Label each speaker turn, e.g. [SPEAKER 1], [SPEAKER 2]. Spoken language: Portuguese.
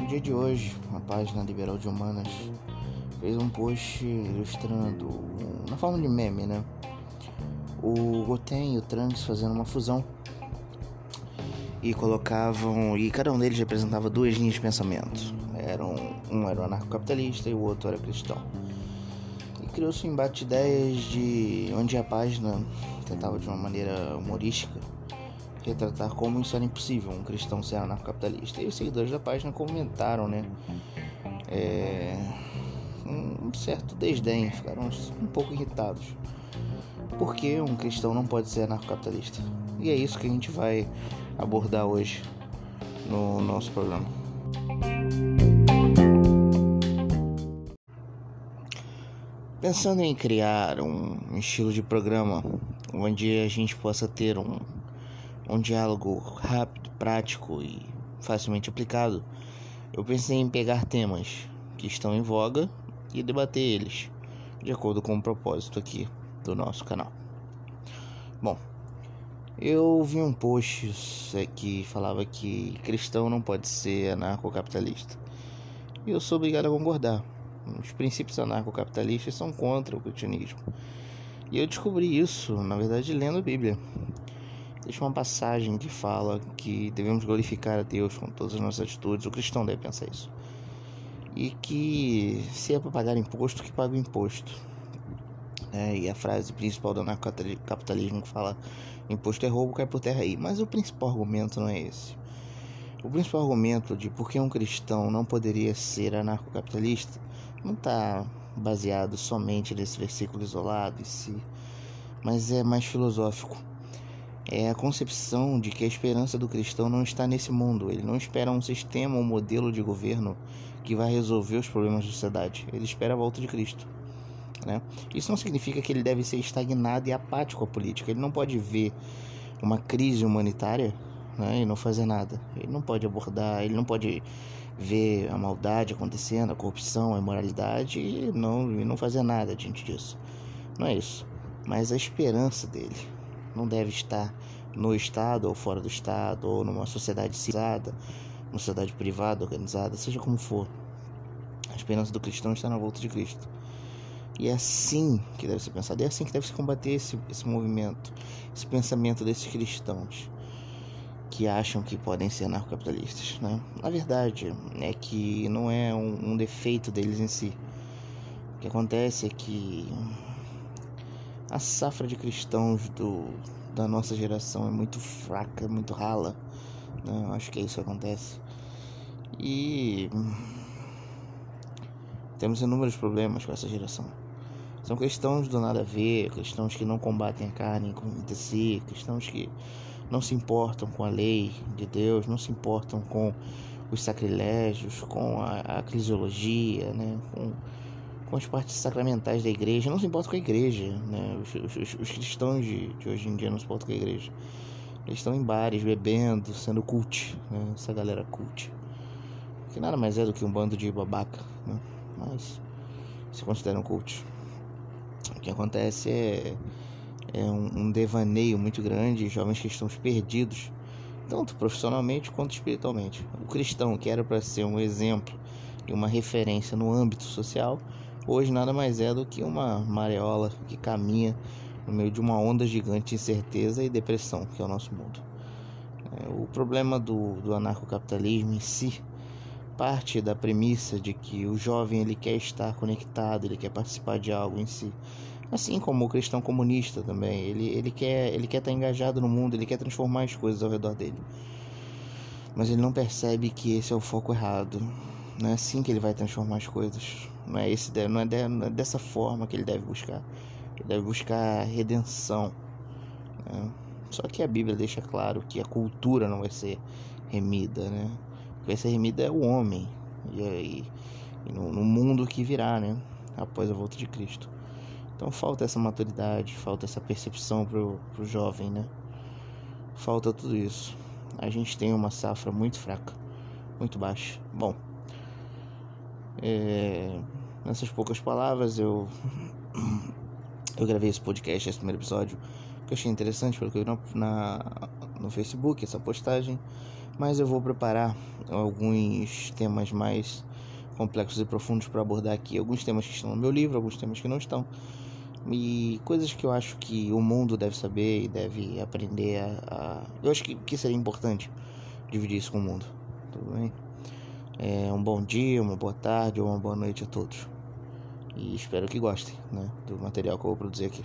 [SPEAKER 1] No dia de hoje, a página Liberal de Humanas fez um post ilustrando, na forma de meme, né? O Goten e o Trunks fazendo uma fusão e colocavam e cada um deles representava duas linhas de pensamento. Eram um era o anarcocapitalista e o outro era cristão. E criou-se um embate de ideias de onde a página tentava de uma maneira humorística retratar como isso era impossível, um cristão ser anarcocapitalista. E os seguidores da página comentaram, né? É, um certo desdém, ficaram um pouco irritados. Por que um cristão não pode ser anarcocapitalista? E é isso que a gente vai abordar hoje no nosso programa. Pensando em criar um estilo de programa onde a gente possa ter um, um diálogo rápido, prático e facilmente aplicado, eu pensei em pegar temas que estão em voga e debater eles, de acordo com o propósito aqui do nosso canal. Bom, eu vi um post que falava que cristão não pode ser anarcocapitalista. E eu sou obrigado a concordar. Os princípios anarcocapitalistas são contra o cristianismo. E eu descobri isso, na verdade, lendo a Bíblia. Deixa uma passagem que fala que devemos glorificar a Deus com todas as nossas atitudes. O cristão deve pensar isso. E que se é para pagar imposto, que pague o imposto. É, e a frase principal do anarcocapitalismo que fala imposto é roubo, cai por terra aí. Mas o principal argumento não é esse. O principal argumento de por que um cristão não poderia ser anarcocapitalista não está baseado somente nesse versículo isolado em si, mas é mais filosófico. É a concepção de que a esperança do cristão não está nesse mundo. Ele não espera um sistema ou um modelo de governo que vai resolver os problemas da sociedade. Ele espera a volta de Cristo. Né? Isso não significa que ele deve ser estagnado e apático à política. Ele não pode ver uma crise humanitária né, e não fazer nada. Ele não pode abordar, ele não pode ver a maldade acontecendo, a corrupção, a imoralidade e não, e não fazer nada diante disso. Não é isso. Mas a esperança dele não deve estar no Estado ou fora do Estado, ou numa sociedade civilizada, numa sociedade privada, organizada, seja como for. A esperança do cristão está na volta de Cristo. E é assim que deve ser pensado, é assim que deve se combater esse, esse movimento, esse pensamento desses cristãos que acham que podem ser anarcocapitalistas. Né? Na verdade, é que não é um, um defeito deles em si. O que acontece é que a safra de cristãos do, da nossa geração é muito fraca, muito rala. Né? Acho que é isso que acontece. E temos inúmeros problemas com essa geração. São cristãos do nada a ver, cristãos que não combatem a carne entre si, cristãos que não se importam com a lei de Deus, não se importam com os sacrilégios, com a, a eclesiologia, né? com, com as partes sacramentais da igreja, não se importam com a igreja. Né? Os, os, os cristãos de, de, hoje em dia não se importam com a igreja. Eles estão em bares, bebendo, sendo cult, né? essa galera cult. Que nada mais é do que um bando de babaca, né? mas se consideram cult. O que acontece é é um, um devaneio muito grande, jovens estão perdidos, tanto profissionalmente quanto espiritualmente. O cristão, que era para ser um exemplo e uma referência no âmbito social, hoje nada mais é do que uma mareola que caminha no meio de uma onda gigante de incerteza e depressão, que é o nosso mundo. É, o problema do, do anarcocapitalismo em si parte da premissa de que o jovem ele quer estar conectado, ele quer participar de algo em si. Assim como o cristão comunista também, ele, ele, quer, ele quer estar engajado no mundo, ele quer transformar as coisas ao redor dele. Mas ele não percebe que esse é o foco errado. Não é assim que ele vai transformar as coisas. Não é, esse, não é, de, não é dessa forma que ele deve buscar. Ele deve buscar redenção. Né? Só que a Bíblia deixa claro que a cultura não vai ser remida, né? O que vai ser remida é o homem. E, e, e no, no mundo que virá, né? Após a volta de Cristo. Então falta essa maturidade, falta essa percepção pro, pro jovem, né? Falta tudo isso. A gente tem uma safra muito fraca, muito baixa. Bom, é, nessas poucas palavras eu eu gravei esse podcast, esse primeiro episódio, que eu achei interessante porque na, na, no Facebook essa postagem, mas eu vou preparar alguns temas mais complexos e profundos para abordar aqui. Alguns temas que estão no meu livro, alguns temas que não estão. E coisas que eu acho que o mundo deve saber e deve aprender a. a... Eu acho que, que seria importante dividir isso com o mundo. Tudo bem? É, um bom dia, uma boa tarde ou uma boa noite a todos. E espero que gostem né, do material que eu vou produzir aqui.